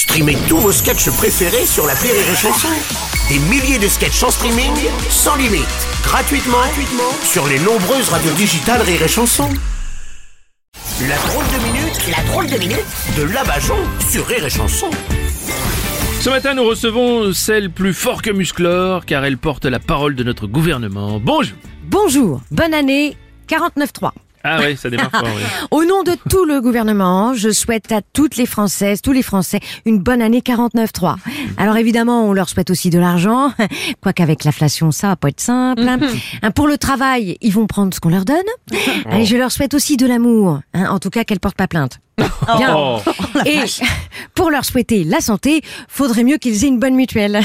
Streamez tous vos sketchs préférés sur la Rire et Chanson. Des milliers de sketchs en streaming, sans limite, gratuitement, gratuitement sur les nombreuses radios digitales Rire et Chanson. La drôle de minute, la drôle de minute de Labajon sur Rire et Chanson. Ce matin, nous recevons celle plus fort que Musclor, car elle porte la parole de notre gouvernement. Bonjour Bonjour, bonne année 49.3. Ah oui, ça démarre fort, oui. Au nom de tout le gouvernement, je souhaite à toutes les Françaises, tous les Français, une bonne année 49.3. Alors évidemment, on leur souhaite aussi de l'argent, quoique avec l'inflation, ça va pas être simple. hein. Hein, Pour le travail, ils vont prendre ce qu'on leur donne. Allez, je leur souhaite aussi de l'amour, hein, en tout cas qu'elles portent pas plainte. Bien. Oh. Et pour leur souhaiter la santé, faudrait mieux qu'ils aient une bonne mutuelle.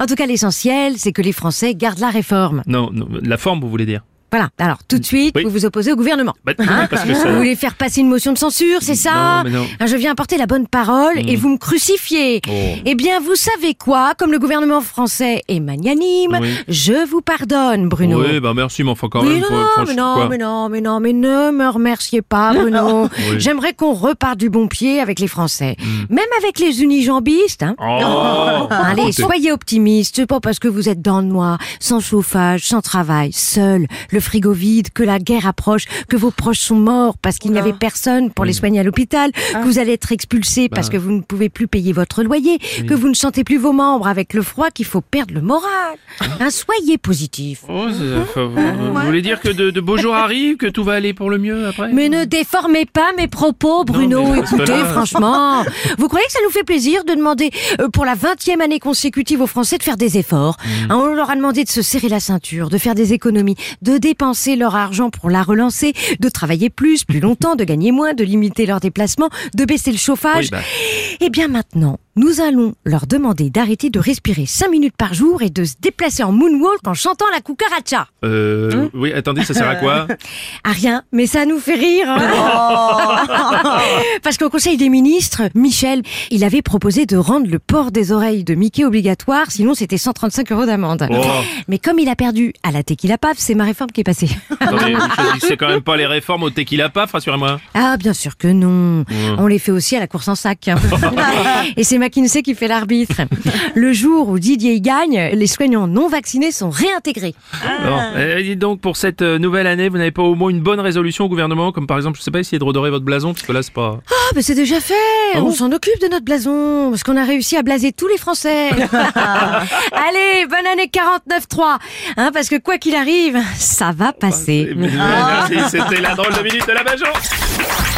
en tout cas, l'essentiel, c'est que les Français gardent la réforme. Non, non, la forme, vous voulez dire? Voilà. Alors, tout de suite, Oui. vous vous opposez au gouvernement. Bah, oui, parce que ça... Vous voulez faire passer une motion de censure, c'est ça Non, non. Ah, Je viens apporter la bonne parole et vous me crucifiez. Oh. Eh bien, vous savez quoi Comme le gouvernement français est magnanime, Oui. je vous pardonne, Bruno. Oui, bah merci, mais enfin quand Oui, même... non, mais non, quoi mais non, mais non, mais ne me remerciez pas, Bruno. J'aimerais qu'on reparte du bon pied avec les Français. Même avec les unijambistes, hein. Oh, Allez, soyez optimistes. C'est pas parce que vous êtes dans le noir, sans chauffage, sans travail, seul, le frigo vide, que la guerre approche, que vos proches sont morts parce qu'il n'y avait personne pour les soigner à l'hôpital, que vous allez être expulsés parce que vous ne pouvez plus payer votre loyer, que vous ne sentez plus vos membres avec le froid qu'il faut perdre le moral. Hein, soyez positifs. Oh, faut- vous, vous voulez dire que de, de beaux jours arrivent, que tout va aller pour le mieux après Mais ne déformez pas mes propos, Bruno. Écoutez, franchement, vous croyez que ça nous fait plaisir de demander euh, pour la vingtième année consécutive aux Français de faire des efforts? Mm. Hein, On leur a demandé de se serrer la ceinture, de faire des économies, de dépenser leur argent pour la relancer, de travailler plus, plus longtemps, de gagner moins, de limiter leurs déplacements, de baisser le chauffage. Oui, bah. Eh bien maintenant, nous allons leur demander d'arrêter de respirer 5 minutes par jour et de se déplacer en moonwalk en chantant la cucaracha. Euh, oui, attendez, ça sert à quoi Ah rien, mais ça nous fait rire. hein. Parce qu'au Conseil des ministres, Michel, il avait proposé de rendre le port des oreilles de Mickey obligatoire, sinon c'était 135 euros d'amende. Oh. Mais comme il a perdu à la tequila paf, c'est ma réforme qui est passée. Attendez, vous choisissez quand même pas les réformes au tequila paf, rassurez-moi. Ah bien sûr que non. On les fait aussi à la course en sac. hein. Et c'est McKinsey qui fait l'arbitre. Le jour où Didier y gagne, les soignants non vaccinés sont réintégrés. Bon, euh, dites donc, pour cette euh, nouvelle année, vous n'avez pas au moins une bonne résolution au gouvernement, comme par exemple, je sais pas, essayer de redorer votre blason, parce que là, c'est pas... Ah, mais c'est déjà fait. Ah On bon s'en occupe de notre blason. Parce qu'on a réussi à blaser tous les Français. Allez, bonne année 49-3. Hein, parce que quoi qu'il arrive, ça va passer. Merci, c'était la drôle de minute de la Bajon